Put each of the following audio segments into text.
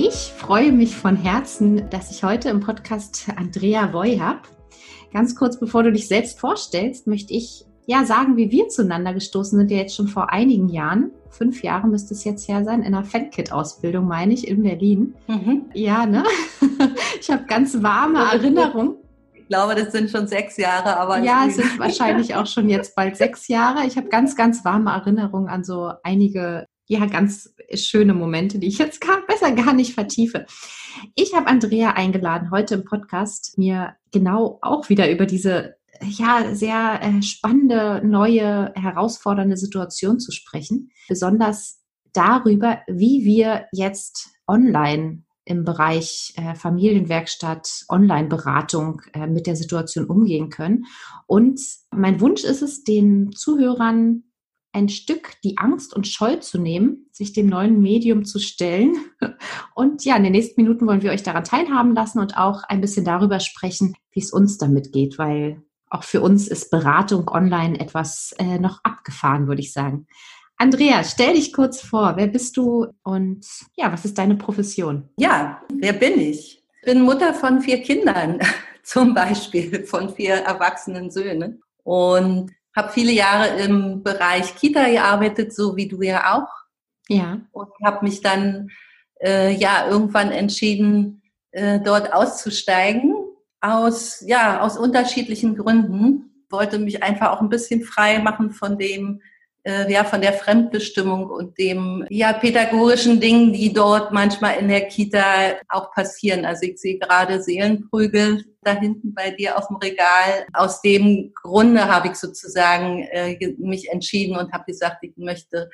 Ich freue mich von Herzen, dass ich heute im Podcast Andrea Voy habe. Ganz kurz bevor du dich selbst vorstellst, möchte ich ja sagen, wie wir zueinander gestoßen sind, ja jetzt schon vor einigen Jahren. Fünf Jahre müsste es jetzt her sein, in einer FanKit-Ausbildung, meine ich, in Berlin. Mhm. Ja, ne? Ich habe ganz warme Erinnerungen. Ich glaube, das sind schon sechs Jahre, aber. Ja, es sind wahrscheinlich auch schon jetzt bald sechs Jahre. Ich habe ganz, ganz warme Erinnerungen an so einige, ja, ganz schöne Momente, die ich jetzt gar, besser gar nicht vertiefe. Ich habe Andrea eingeladen, heute im Podcast mir genau auch wieder über diese ja, sehr äh, spannende, neue, herausfordernde Situation zu sprechen. Besonders darüber, wie wir jetzt online im Bereich äh, Familienwerkstatt, Online-Beratung äh, mit der Situation umgehen können. Und mein Wunsch ist es, den Zuhörern ein Stück die Angst und Scheu zu nehmen, sich dem neuen Medium zu stellen. Und ja, in den nächsten Minuten wollen wir euch daran teilhaben lassen und auch ein bisschen darüber sprechen, wie es uns damit geht, weil auch für uns ist Beratung online etwas äh, noch abgefahren, würde ich sagen. Andrea, stell dich kurz vor. Wer bist du und ja, was ist deine Profession? Ja, wer bin ich? Ich bin Mutter von vier Kindern, zum Beispiel von vier erwachsenen Söhnen und habe viele Jahre im Bereich Kita gearbeitet, so wie du ja auch. Ja. Und habe mich dann äh, ja irgendwann entschieden, äh, dort auszusteigen aus ja aus unterschiedlichen Gründen. Wollte mich einfach auch ein bisschen frei machen von dem äh, ja, von der Fremdbestimmung und dem ja, pädagogischen Dingen, die dort manchmal in der Kita auch passieren. Also ich sehe gerade Seelenprügel da hinten bei dir auf dem Regal. Aus dem Grunde habe ich sozusagen äh, mich entschieden und habe gesagt, ich möchte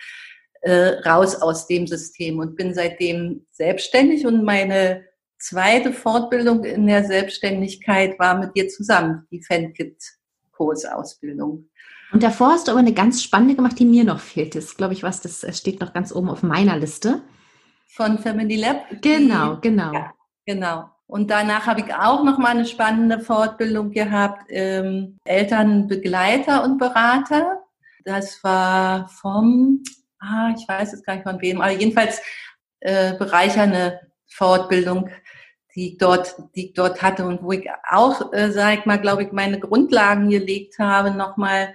äh, raus aus dem System und bin seitdem selbstständig und meine zweite Fortbildung in der Selbstständigkeit war mit dir zusammen, die FanKit-Kursausbildung. Und davor hast du aber eine ganz spannende gemacht, die mir noch fehlt. Das ist, glaube ich, was, das steht noch ganz oben auf meiner Liste. Von Family Lab? Genau, genau. Ja, genau. Und danach habe ich auch noch mal eine spannende Fortbildung gehabt, ähm, Elternbegleiter und Berater. Das war vom, ah, ich weiß jetzt gar nicht von wem, aber jedenfalls äh, bereichernde Fortbildung, die ich dort, die ich dort hatte und wo ich auch, äh, sag ich mal, glaube ich, meine Grundlagen gelegt habe, nochmal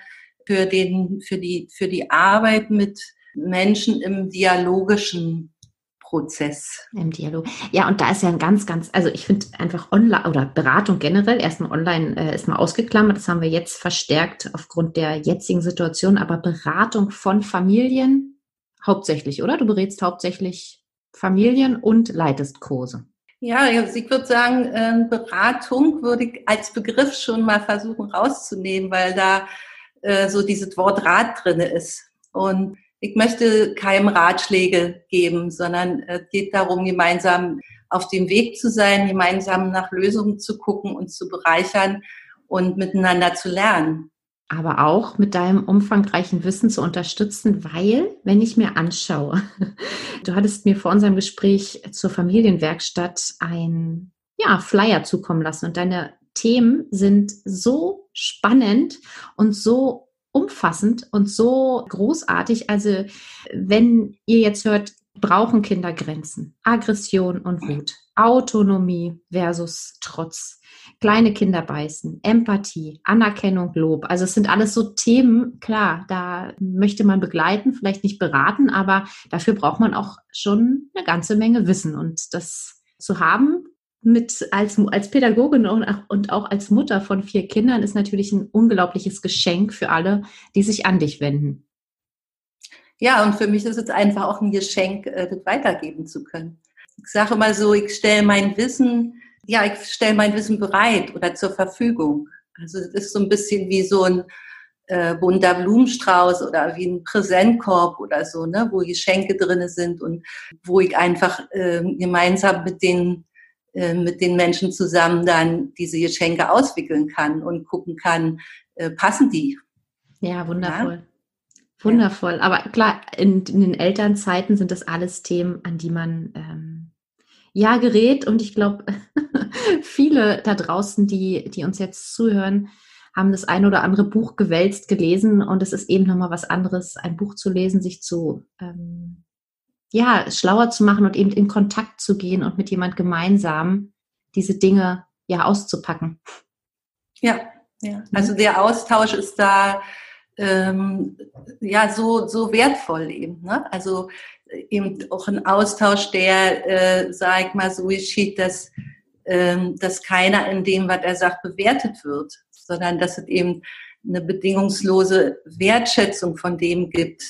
für, den, für, die, für die Arbeit mit Menschen im dialogischen Prozess. Im Dialog. Ja, und da ist ja ein ganz, ganz, also ich finde einfach online oder Beratung generell, erstmal online äh, ist mal ausgeklammert, das haben wir jetzt verstärkt aufgrund der jetzigen Situation, aber Beratung von Familien hauptsächlich, oder? Du berätst hauptsächlich Familien und leitest Kurse. Ja, ich würde sagen, äh, Beratung würde ich als Begriff schon mal versuchen rauszunehmen, weil da äh, so dieses Wort Rat drinne ist. Und ich möchte keinem Ratschläge geben, sondern es geht darum, gemeinsam auf dem Weg zu sein, gemeinsam nach Lösungen zu gucken und zu bereichern und miteinander zu lernen. Aber auch mit deinem umfangreichen Wissen zu unterstützen, weil, wenn ich mir anschaue, du hattest mir vor unserem Gespräch zur Familienwerkstatt ein ja, Flyer zukommen lassen und deine Themen sind so spannend und so umfassend und so großartig. Also wenn ihr jetzt hört, brauchen Kinder Grenzen, Aggression und Wut, Autonomie versus Trotz, kleine Kinder beißen, Empathie, Anerkennung, Lob. Also es sind alles so Themen, klar, da möchte man begleiten, vielleicht nicht beraten, aber dafür braucht man auch schon eine ganze Menge Wissen. Und das zu haben, mit als, als Pädagogin und, und auch als Mutter von vier Kindern ist natürlich ein unglaubliches Geschenk für alle, die sich an dich wenden. Ja, und für mich ist es einfach auch ein Geschenk, äh, das weitergeben zu können. Ich sage mal so, ich stelle mein Wissen, ja, ich stelle mein Wissen bereit oder zur Verfügung. Also es ist so ein bisschen wie so ein äh, bunter Blumenstrauß oder wie ein Präsentkorb oder so, ne, wo Geschenke drinne sind und wo ich einfach äh, gemeinsam mit den äh, mit den Menschen zusammen dann diese Geschenke auswickeln kann und gucken kann, äh, passen die. Ja, wundervoll. Ja? Wundervoll. Aber klar, in, in, den Elternzeiten sind das alles Themen, an die man ähm, ja gerät. Und ich glaube, viele da draußen, die, die uns jetzt zuhören, haben das ein oder andere Buch gewälzt gelesen und es ist eben nochmal was anderes, ein Buch zu lesen, sich zu, ähm, ja, schlauer zu machen und eben in Kontakt zu gehen und mit jemand gemeinsam diese Dinge ja auszupacken. Ja, ja. Also der Austausch ist da ähm, ja so, so wertvoll eben. Ne? Also eben auch ein Austausch, der, äh, sag ich mal, so geschieht, dass, ähm, dass keiner in dem, was er sagt, bewertet wird sondern dass es eben eine bedingungslose Wertschätzung von dem gibt,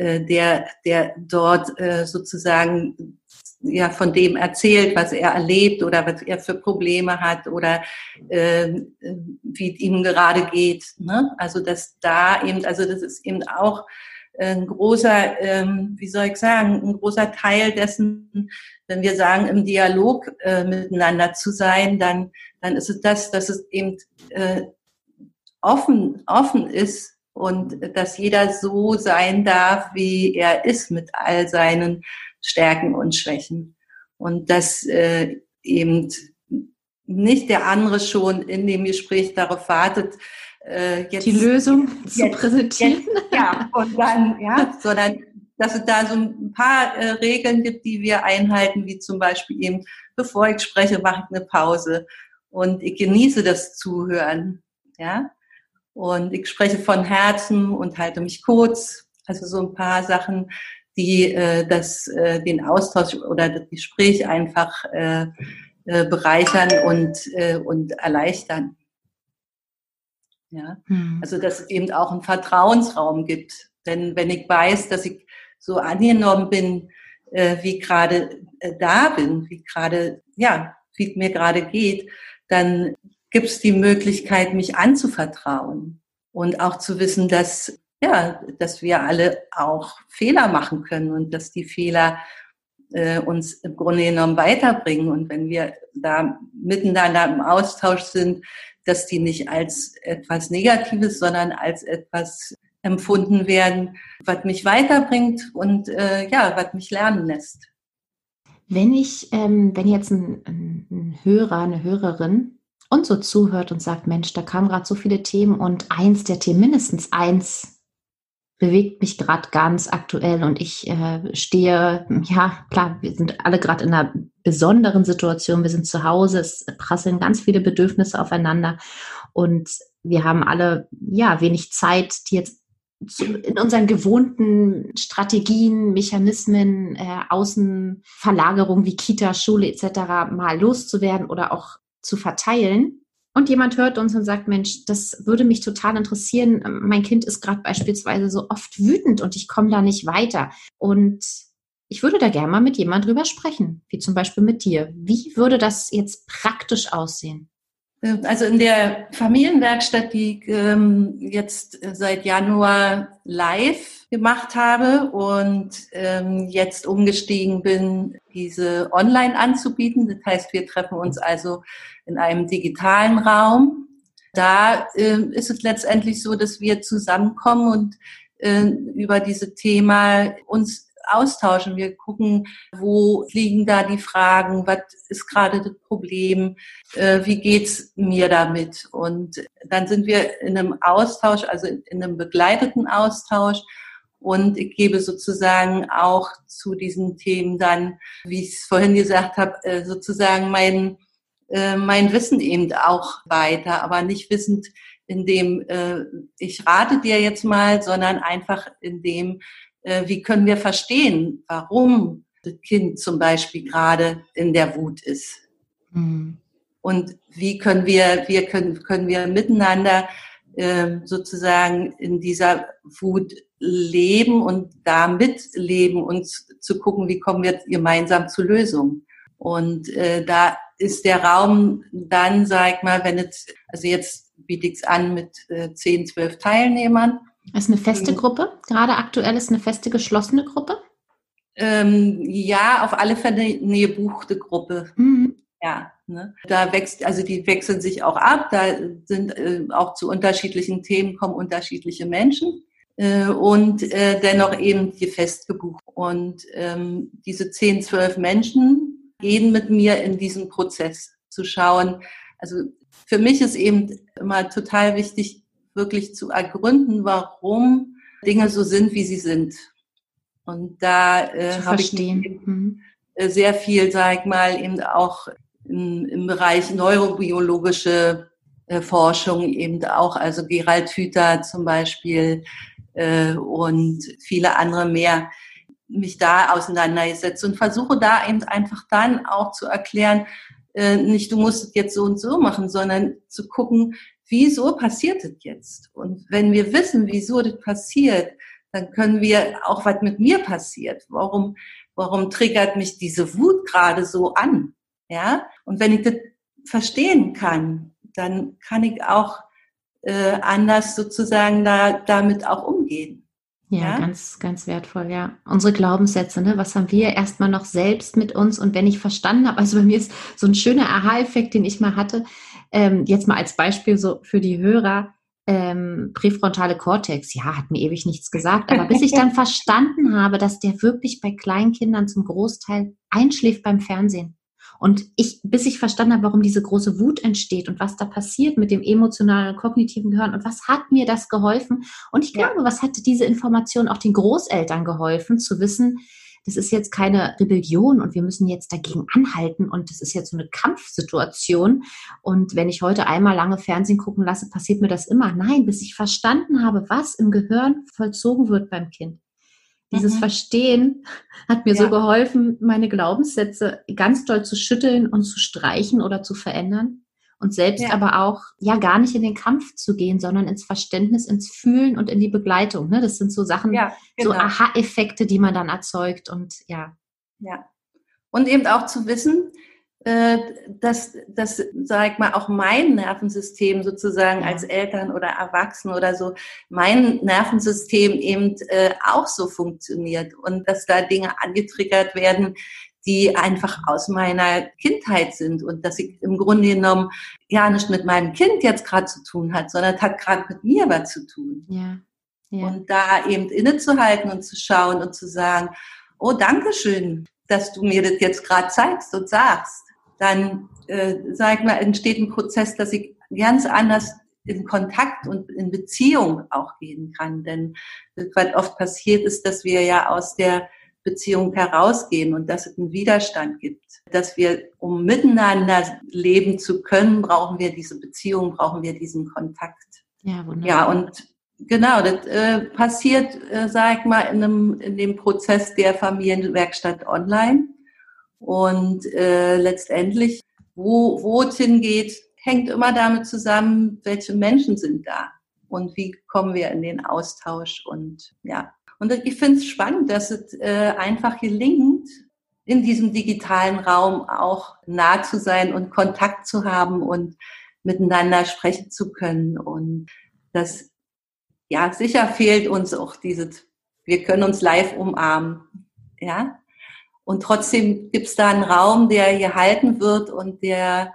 äh, der, der dort äh, sozusagen ja von dem erzählt, was er erlebt oder was er für Probleme hat oder äh, wie es ihm gerade geht. Ne? Also dass da eben, also das ist eben auch ein großer, ähm, wie soll ich sagen, ein großer Teil dessen, wenn wir sagen, im Dialog äh, miteinander zu sein, dann, dann ist es das, dass es eben äh, offen, offen ist und dass jeder so sein darf, wie er ist mit all seinen Stärken und Schwächen. Und dass äh, eben nicht der andere schon in dem Gespräch darauf wartet, äh, jetzt die Lösung jetzt, zu präsentieren. Jetzt, ja, und dann, ja, sondern dass es da so ein paar äh, Regeln gibt, die wir einhalten, wie zum Beispiel eben, bevor ich spreche, mache ich eine Pause und ich genieße das Zuhören. Ja, und ich spreche von Herzen und halte mich kurz. Also so ein paar Sachen, die äh, das, äh, den Austausch oder das Gespräch einfach äh, äh, bereichern und, äh, und erleichtern. Ja, hm. also dass es eben auch einen Vertrauensraum gibt. Denn wenn ich weiß, dass ich so angenommen bin, äh, wie gerade äh, da bin, wie gerade, ja, wie es mir gerade geht, dann gibt es die Möglichkeit, mich anzuvertrauen und auch zu wissen, dass, ja, dass wir alle auch Fehler machen können und dass die Fehler äh, uns im Grunde genommen weiterbringen. Und wenn wir da miteinander im Austausch sind, dass die nicht als etwas Negatives, sondern als etwas empfunden werden, was mich weiterbringt und äh, ja, was mich lernen lässt. Wenn ich, ähm, wenn jetzt ein, ein Hörer, eine Hörerin und so zuhört und sagt, Mensch, da kamen gerade so viele Themen und eins der Themen, mindestens eins, bewegt mich gerade ganz aktuell und ich äh, stehe, ja klar, wir sind alle gerade in einer besonderen Situation, wir sind zu Hause, es prasseln ganz viele Bedürfnisse aufeinander und wir haben alle, ja, wenig Zeit, die jetzt in unseren gewohnten Strategien, Mechanismen, äh, Außenverlagerung wie Kita, Schule etc. mal loszuwerden oder auch zu verteilen. Und jemand hört uns und sagt, Mensch, das würde mich total interessieren. Mein Kind ist gerade beispielsweise so oft wütend und ich komme da nicht weiter. Und ich würde da gerne mal mit jemand drüber sprechen, wie zum Beispiel mit dir. Wie würde das jetzt praktisch aussehen? Also in der Familienwerkstatt, die ich ähm, jetzt seit Januar live gemacht habe und ähm, jetzt umgestiegen bin, diese online anzubieten. Das heißt, wir treffen uns also in einem digitalen Raum. Da äh, ist es letztendlich so, dass wir zusammenkommen und äh, über diese Thema uns austauschen. Wir gucken, wo liegen da die Fragen, was ist gerade das Problem, äh, wie geht's mir damit? Und dann sind wir in einem Austausch, also in einem begleiteten Austausch. Und ich gebe sozusagen auch zu diesen Themen dann, wie ich es vorhin gesagt habe, äh, sozusagen mein, äh, mein Wissen eben auch weiter, aber nicht wissend, indem ich rate dir jetzt mal, sondern einfach indem wie können wir verstehen, warum das Kind zum Beispiel gerade in der Wut ist. Mhm. Und wie können wir, wir können, können wir miteinander äh, sozusagen in dieser Wut leben und damit leben und zu gucken, wie kommen wir gemeinsam zu Lösungen. Und äh, da ist der Raum dann, sag mal, wenn es, also jetzt biete ich es an mit äh, 10, 12 Teilnehmern. Ist eine feste Gruppe? Gerade aktuell ist eine feste geschlossene Gruppe? Ähm, ja, auf alle Fälle eine gebuchte Gruppe. Mhm. Ja, ne? da wächst, also die wechseln sich auch ab. Da sind äh, auch zu unterschiedlichen Themen kommen unterschiedliche Menschen äh, und äh, dennoch eben hier fest gebucht. Und ähm, diese 10, 12 Menschen gehen mit mir in diesen Prozess zu schauen. Also für mich ist eben immer total wichtig, wirklich zu ergründen, warum Dinge so sind, wie sie sind. Und da äh, habe ich mhm. sehr viel, sag ich mal, eben auch im, im Bereich neurobiologische äh, Forschung eben auch, also Gerald Hüther zum Beispiel äh, und viele andere mehr, mich da auseinandergesetzt und versuche da eben einfach dann auch zu erklären, äh, nicht du musst es jetzt so und so machen, sondern zu gucken, wieso passiert es jetzt? Und wenn wir wissen, wieso das passiert, dann können wir auch, was mit mir passiert. Warum, warum triggert mich diese Wut gerade so an? Ja? Und wenn ich das verstehen kann, dann kann ich auch äh, anders sozusagen da, damit auch umgehen. Ja, ja, ganz, ganz wertvoll, ja. Unsere Glaubenssätze, ne? Was haben wir erstmal noch selbst mit uns? Und wenn ich verstanden habe, also bei mir ist so ein schöner Aha-Effekt, den ich mal hatte, ähm, jetzt mal als Beispiel so für die Hörer, ähm, präfrontale Kortex, ja, hat mir ewig nichts gesagt, aber bis ich dann verstanden habe, dass der wirklich bei Kleinkindern zum Großteil einschläft beim Fernsehen. Und ich, bis ich verstanden habe, warum diese große Wut entsteht und was da passiert mit dem emotionalen und kognitiven Gehirn und was hat mir das geholfen. Und ich glaube, ja. was hat diese Information auch den Großeltern geholfen, zu wissen, das ist jetzt keine Rebellion und wir müssen jetzt dagegen anhalten und das ist jetzt so eine Kampfsituation. Und wenn ich heute einmal lange Fernsehen gucken lasse, passiert mir das immer. Nein, bis ich verstanden habe, was im Gehirn vollzogen wird beim Kind. Dieses mhm. Verstehen hat mir ja. so geholfen, meine Glaubenssätze ganz doll zu schütteln und zu streichen oder zu verändern. Und selbst ja. aber auch, ja, gar nicht in den Kampf zu gehen, sondern ins Verständnis, ins Fühlen und in die Begleitung. Ne? Das sind so Sachen, ja, genau. so Aha-Effekte, die man dann erzeugt und ja. Ja. Und eben auch zu wissen, äh, dass, dass, sag ich mal, auch mein Nervensystem sozusagen als Eltern oder Erwachsene oder so, mein Nervensystem eben äh, auch so funktioniert und dass da Dinge angetriggert werden, die einfach aus meiner Kindheit sind und dass ich im Grunde genommen ja nicht mit meinem Kind jetzt gerade zu tun hat, sondern hat gerade mit mir was zu tun. Ja. ja. Und da eben innezuhalten und zu schauen und zu sagen, oh, danke schön, dass du mir das jetzt gerade zeigst und sagst dann, äh, sag ich mal, entsteht ein Prozess, dass ich ganz anders in Kontakt und in Beziehung auch gehen kann. Denn was oft passiert ist, dass wir ja aus der Beziehung herausgehen und dass es einen Widerstand gibt. Dass wir, um miteinander leben zu können, brauchen wir diese Beziehung, brauchen wir diesen Kontakt. Ja, wunderbar. Ja, und genau, das äh, passiert, äh, sag ich mal, in, einem, in dem Prozess der Familienwerkstatt online. Und äh, letztendlich, wo, wo es hingeht, hängt immer damit zusammen, welche Menschen sind da und wie kommen wir in den Austausch. Und ja, und ich finde es spannend, dass es äh, einfach gelingt, in diesem digitalen Raum auch nah zu sein und Kontakt zu haben und miteinander sprechen zu können. Und das, ja, sicher fehlt uns auch dieses, wir können uns live umarmen. Ja, und trotzdem gibt es da einen Raum, der gehalten wird und der,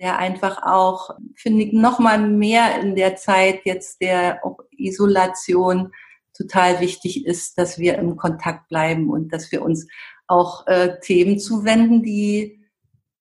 der einfach auch, finde ich, noch mal mehr in der Zeit jetzt der Isolation total wichtig ist, dass wir im Kontakt bleiben und dass wir uns auch äh, Themen zuwenden, die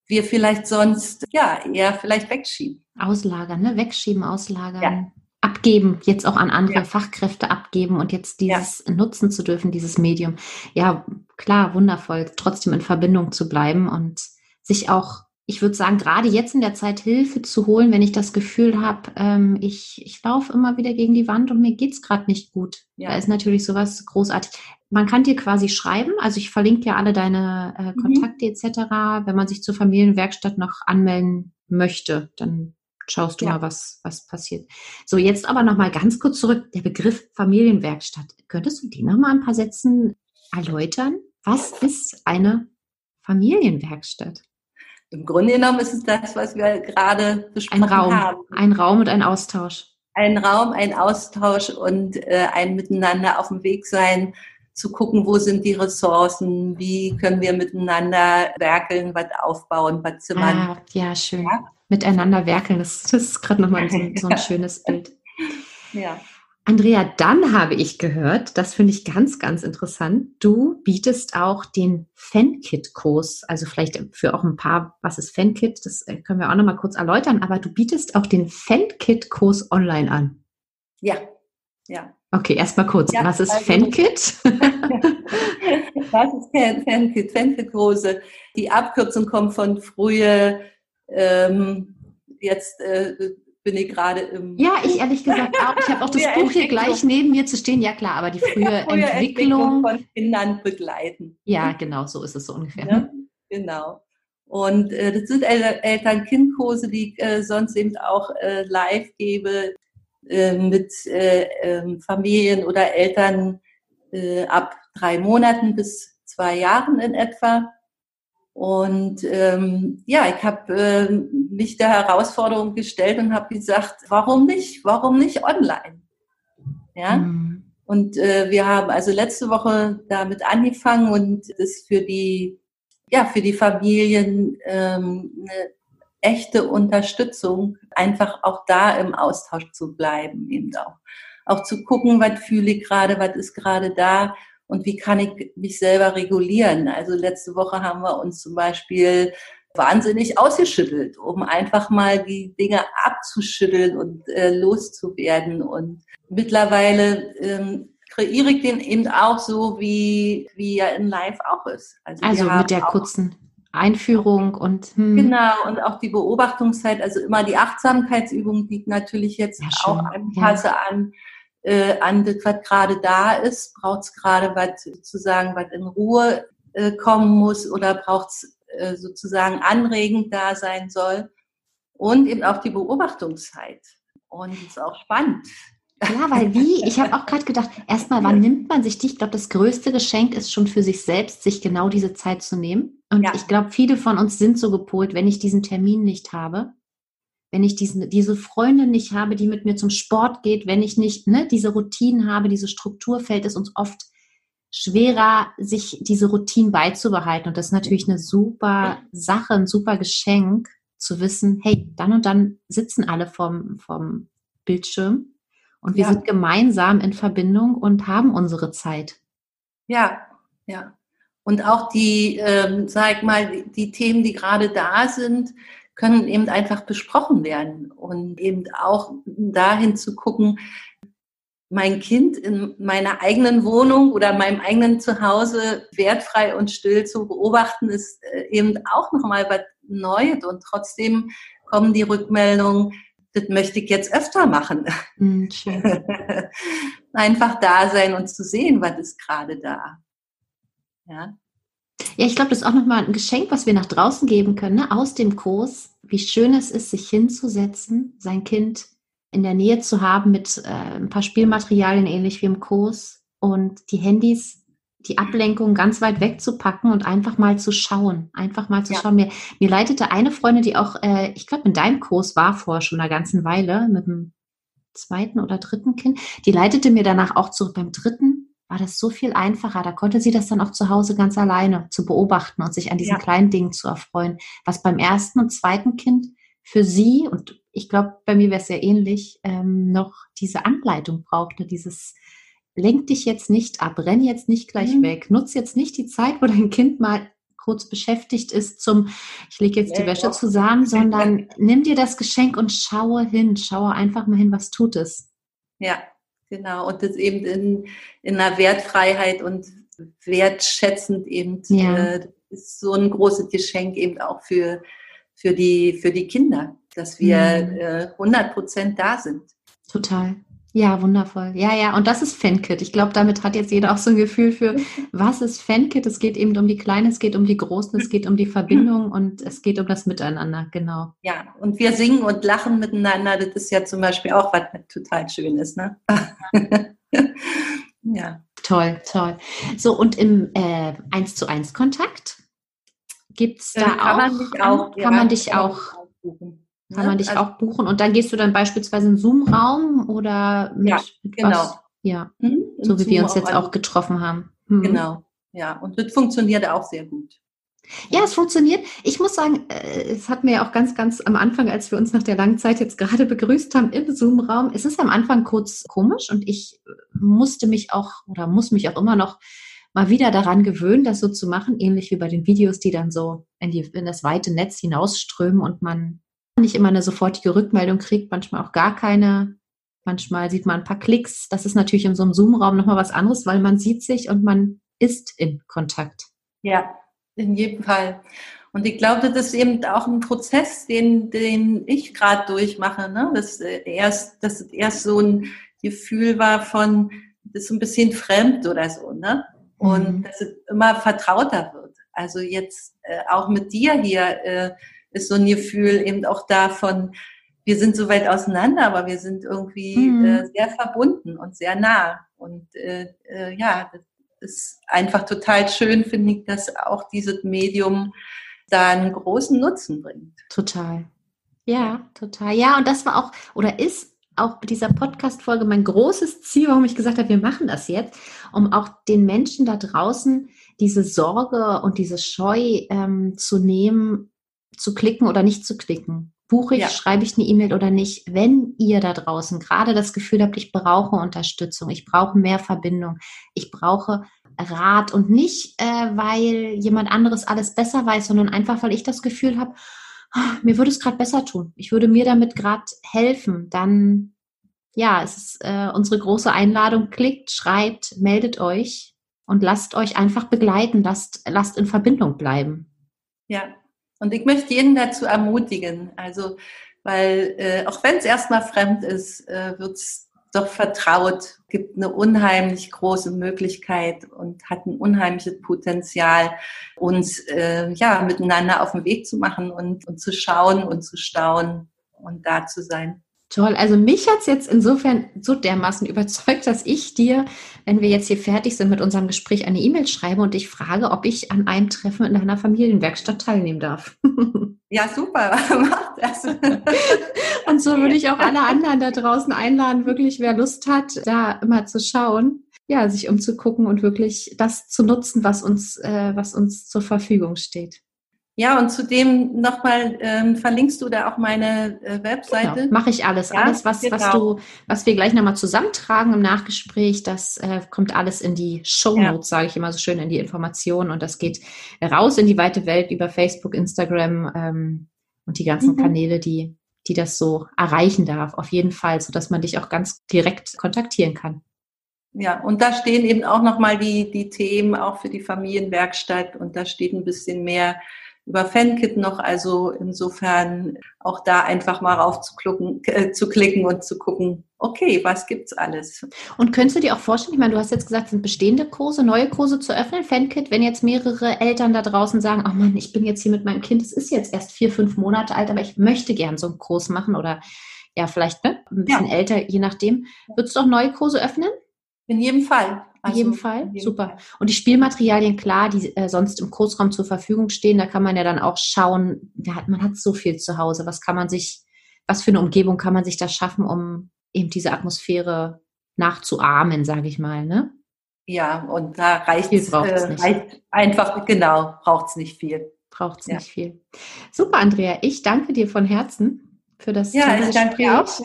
wir vielleicht sonst ja eher vielleicht wegschieben. Auslagern, ne? Wegschieben, auslagern. Ja abgeben, jetzt auch an andere ja. Fachkräfte abgeben und jetzt dieses ja. nutzen zu dürfen, dieses Medium. Ja, klar, wundervoll, trotzdem in Verbindung zu bleiben und sich auch, ich würde sagen, gerade jetzt in der Zeit Hilfe zu holen, wenn ich das Gefühl habe, ähm, ich, ich laufe immer wieder gegen die Wand und mir geht's gerade nicht gut. Ja. Da ist natürlich sowas großartig. Man kann dir quasi schreiben, also ich verlinke ja alle deine äh, mhm. Kontakte mhm. etc., wenn man sich zur Familienwerkstatt noch anmelden möchte, dann schaust du ja. mal, was, was passiert. So, jetzt aber nochmal ganz kurz zurück. Der Begriff Familienwerkstatt. Könntest du den nochmal ein paar Sätzen erläutern? Was ist eine Familienwerkstatt? Im Grunde genommen ist es das, was wir gerade besprochen ein Raum, haben. Ein Raum und ein Austausch. Ein Raum, ein Austausch und äh, ein Miteinander auf dem Weg sein, zu gucken, wo sind die Ressourcen, wie können wir miteinander werkeln, was aufbauen, was zimmern. Ah, ja, schön. Ja? Miteinander werkeln, das, das ist gerade nochmal so, so ein schönes Bild. Ja. Andrea, dann habe ich gehört, das finde ich ganz, ganz interessant. Du bietest auch den FanKit-Kurs, also vielleicht für auch ein paar, was ist FanKit? Das äh, können wir auch nochmal kurz erläutern, aber du bietest auch den FanKit-Kurs online an. Ja, ja. Okay, erstmal kurz. Ja, was ist also, FanKit? was ist FanKit? FanKit-Kurse. Die Abkürzung kommt von früher, ähm, jetzt äh, bin ich gerade im. Ja, ich ehrlich gesagt auch. Ich habe auch das Buch hier gleich neben mir zu stehen. Ja klar, aber die frühe, ja, frühe Entwicklung, Entwicklung, von Kindern begleiten. Ja, genau, so ist es so ungefähr. Ja, ne? genau. Und äh, das sind El Eltern-Kind-Kurse, die ich äh, sonst eben auch äh, live gebe äh, mit äh, ähm, Familien oder Eltern äh, ab drei Monaten bis zwei Jahren in etwa. Und ähm, ja, ich habe äh, mich der Herausforderung gestellt und habe gesagt, warum nicht? Warum nicht online? Ja. Mhm. Und äh, wir haben also letzte Woche damit angefangen und das für die ja für die Familien ähm, eine echte Unterstützung, einfach auch da im Austausch zu bleiben, eben auch auch zu gucken, was fühle ich gerade, was ist gerade da und wie kann ich mich selber regulieren. Also letzte Woche haben wir uns zum Beispiel wahnsinnig ausgeschüttelt, um einfach mal die Dinge abzuschütteln und äh, loszuwerden. Und mittlerweile ähm, kreiere ich den eben auch so, wie, wie er in Live auch ist. Also, also mit der kurzen Einführung und hm. genau und auch die Beobachtungszeit, also immer die Achtsamkeitsübung die natürlich jetzt ja, auch anpasse ja. an äh, an das, was gerade da ist? Braucht es gerade was sozusagen, was in Ruhe äh, kommen muss oder braucht es äh, sozusagen anregend da sein soll? Und eben auch die Beobachtungszeit. Und das ist auch spannend. Ja, weil wie, ich habe auch gerade gedacht, erstmal, wann nimmt man sich die? Ich glaube, das größte Geschenk ist schon für sich selbst, sich genau diese Zeit zu nehmen. Und ja. ich glaube, viele von uns sind so gepolt, wenn ich diesen Termin nicht habe, wenn ich diesen, diese Freundin nicht habe, die mit mir zum Sport geht, wenn ich nicht ne, diese Routinen habe, diese Struktur, fällt es uns oft schwerer, sich diese Routinen beizubehalten. Und das ist natürlich eine super Sache, ein super Geschenk, zu wissen, hey, dann und dann sitzen alle vorm, vorm Bildschirm und wir ja. sind gemeinsam in Verbindung und haben unsere Zeit. Ja, ja. Und auch die, ähm, sag mal, die Themen, die gerade da sind, können eben einfach besprochen werden und eben auch dahin zu gucken, mein Kind in meiner eigenen Wohnung oder meinem eigenen Zuhause wertfrei und still zu beobachten, ist äh, eben auch nochmal was Neues und trotzdem kommen die Rückmeldungen, das möchte ich jetzt öfter machen. Mhm, Einfach da sein und zu sehen, was ist gerade da. Ja. Ja, ich glaube, das ist auch nochmal ein Geschenk, was wir nach draußen geben können, ne? aus dem Kurs, wie schön es ist, sich hinzusetzen, sein Kind in der Nähe zu haben mit äh, ein paar Spielmaterialien, ähnlich wie im Kurs, und die Handys, die Ablenkung ganz weit wegzupacken und einfach mal zu schauen. Einfach mal zu ja. schauen. Mir, mir leitete eine Freundin, die auch, äh, ich glaube, in deinem Kurs war vor schon einer ganzen Weile mit dem zweiten oder dritten Kind, die leitete mir danach auch zurück beim dritten war das so viel einfacher. Da konnte sie das dann auch zu Hause ganz alleine zu beobachten und sich an diesen ja. kleinen Dingen zu erfreuen. Was beim ersten und zweiten Kind für sie, und ich glaube, bei mir wäre es sehr ähnlich, ähm, noch diese Anleitung brauchte, dieses lenk dich jetzt nicht ab, renn jetzt nicht gleich mhm. weg, nutz jetzt nicht die Zeit, wo dein Kind mal kurz beschäftigt ist zum, ich lege jetzt die Wäsche zusammen, sondern nimm dir das Geschenk und schaue hin, schaue einfach mal hin, was tut es. Ja, Genau, und das eben in, in einer Wertfreiheit und wertschätzend eben ja. äh, ist so ein großes Geschenk eben auch für, für, die, für die Kinder, dass wir mhm. äh, 100 Prozent da sind. Total. Ja, wundervoll. Ja, ja, und das ist Fankit. Ich glaube, damit hat jetzt jeder auch so ein Gefühl für, was ist Fankit? Es geht eben um die Kleinen, es geht um die Großen, es geht um die Verbindung und es geht um das Miteinander, genau. Ja, und wir singen und lachen miteinander. Das ist ja zum Beispiel auch was total schön ist, ne? ja. Toll, toll. So, und im äh, 1 zu 1 Kontakt Gibt es da kann auch, man dich auch, kann man dich auch, buchen. Kann man dich also, auch buchen und dann gehst du dann beispielsweise in Zoom-Raum oder mit, ja, mit genau. Was? Ja, mhm, so wie Zoom wir uns jetzt auch getroffen haben. Mhm. Genau, ja, und das funktioniert auch sehr gut. Ja, es funktioniert. Ich muss sagen, äh, es hat mir ja auch ganz, ganz am Anfang, als wir uns nach der langen Zeit jetzt gerade begrüßt haben im Zoom-Raum, es ist am Anfang kurz komisch und ich musste mich auch oder muss mich auch immer noch mal wieder daran gewöhnen, das so zu machen, ähnlich wie bei den Videos, die dann so in, die, in das weite Netz hinausströmen und man nicht immer eine sofortige Rückmeldung kriegt, manchmal auch gar keine. Manchmal sieht man ein paar Klicks. Das ist natürlich in so einem Zoom-Raum nochmal was anderes, weil man sieht sich und man ist in Kontakt. Ja, in jedem Fall. Und ich glaube, das ist eben auch ein Prozess, den, den ich gerade durchmache. Ne? Dass, äh, erst, dass erst so ein Gefühl war von, das ist ein bisschen fremd oder so. Ne? Und mhm. dass es immer vertrauter wird. Also jetzt äh, auch mit dir hier äh, ist so ein Gefühl eben auch davon, wir sind so weit auseinander, aber wir sind irgendwie mhm. äh, sehr verbunden und sehr nah. Und äh, äh, ja, das ist einfach total schön, finde ich, dass auch dieses Medium da einen großen Nutzen bringt. Total. Ja, total. Ja, und das war auch oder ist auch mit dieser Podcast-Folge mein großes Ziel, warum ich gesagt habe, wir machen das jetzt, um auch den Menschen da draußen diese Sorge und diese Scheu ähm, zu nehmen, zu klicken oder nicht zu klicken. Buche ich, ja. schreibe ich eine E-Mail oder nicht? Wenn ihr da draußen gerade das Gefühl habt, ich brauche Unterstützung, ich brauche mehr Verbindung, ich brauche Rat und nicht, äh, weil jemand anderes alles besser weiß, sondern einfach, weil ich das Gefühl habe, ah, mir würde es gerade besser tun. Ich würde mir damit gerade helfen. Dann, ja, es ist äh, unsere große Einladung. Klickt, schreibt, meldet euch und lasst euch einfach begleiten, lasst, lasst in Verbindung bleiben. Ja, und ich möchte jeden dazu ermutigen, also weil äh, auch wenn es erstmal fremd ist, äh, wird es doch vertraut, gibt eine unheimlich große Möglichkeit und hat ein unheimliches Potenzial, uns äh, ja miteinander auf den Weg zu machen und, und zu schauen und zu staunen und da zu sein. Toll. Also mich hat es jetzt insofern so dermaßen überzeugt, dass ich dir, wenn wir jetzt hier fertig sind mit unserem Gespräch, eine E-Mail schreibe und dich frage, ob ich an einem Treffen in deiner Familienwerkstatt teilnehmen darf. Ja, super. Mach das. und so würde ich auch alle anderen da draußen einladen, wirklich, wer Lust hat, da immer zu schauen, ja, sich umzugucken und wirklich das zu nutzen, was uns, äh, was uns zur Verfügung steht. Ja, und zudem nochmal ähm, verlinkst du da auch meine äh, Webseite. Genau, mache ich alles. Ja, alles, was, genau. was du, was wir gleich nochmal zusammentragen im Nachgespräch, das äh, kommt alles in die Show Notes, ja. sage ich immer so schön, in die Informationen und das geht raus in die weite Welt über Facebook, Instagram ähm, und die ganzen mhm. Kanäle, die, die das so erreichen darf. Auf jeden Fall, so dass man dich auch ganz direkt kontaktieren kann. Ja, und da stehen eben auch nochmal die, die Themen auch für die Familienwerkstatt und da steht ein bisschen mehr über FanKit noch. Also insofern auch da einfach mal rauf zu, klucken, äh, zu klicken und zu gucken, okay, was gibt's alles? Und könntest du dir auch vorstellen, ich meine, du hast jetzt gesagt, sind bestehende Kurse, neue Kurse zu öffnen, FanKit, wenn jetzt mehrere Eltern da draußen sagen, oh Mann, ich bin jetzt hier mit meinem Kind, es ist jetzt erst vier, fünf Monate alt, aber ich möchte gern so einen Kurs machen oder ja, vielleicht ne, ein bisschen ja. älter, je nachdem. Würdest du auch neue Kurse öffnen? In jedem Fall. Also, in jedem Fall, in jedem super. Fall. Und die Spielmaterialien, klar, die äh, sonst im Kursraum zur Verfügung stehen, da kann man ja dann auch schauen, hat, man hat so viel zu Hause, was kann man sich, was für eine Umgebung kann man sich da schaffen, um eben diese Atmosphäre nachzuahmen, sage ich mal, ne? Ja, und da reicht es äh, einfach, genau, braucht es nicht viel. Braucht es ja. nicht viel. Super, Andrea, ich danke dir von Herzen für das ja, ich danke dir auch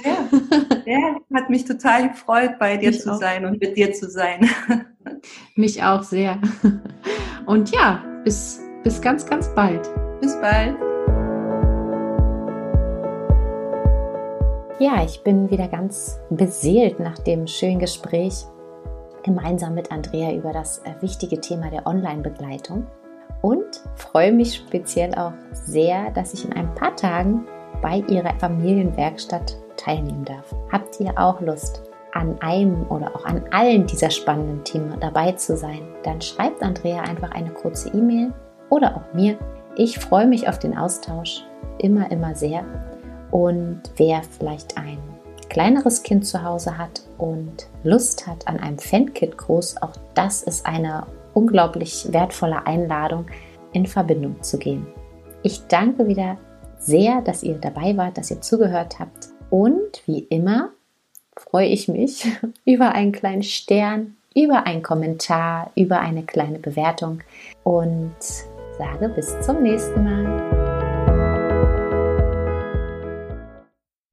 ja, hat mich total gefreut, bei dir mich zu auch. sein und mit dir zu sein. mich auch sehr. Und ja, bis, bis ganz, ganz bald. Bis bald. Ja, ich bin wieder ganz beseelt nach dem schönen Gespräch gemeinsam mit Andrea über das äh, wichtige Thema der Online-Begleitung und freue mich speziell auch sehr, dass ich in ein paar Tagen bei ihrer Familienwerkstatt teilnehmen darf. Habt ihr auch Lust, an einem oder auch an allen dieser spannenden Themen dabei zu sein, dann schreibt Andrea einfach eine kurze E-Mail oder auch mir. Ich freue mich auf den Austausch immer, immer sehr. Und wer vielleicht ein kleineres Kind zu Hause hat und Lust hat an einem Fankit-Kurs, auch das ist eine unglaublich wertvolle Einladung, in Verbindung zu gehen. Ich danke wieder sehr, dass ihr dabei wart, dass ihr zugehört habt. Und wie immer freue ich mich über einen kleinen Stern, über einen Kommentar, über eine kleine Bewertung und sage bis zum nächsten Mal.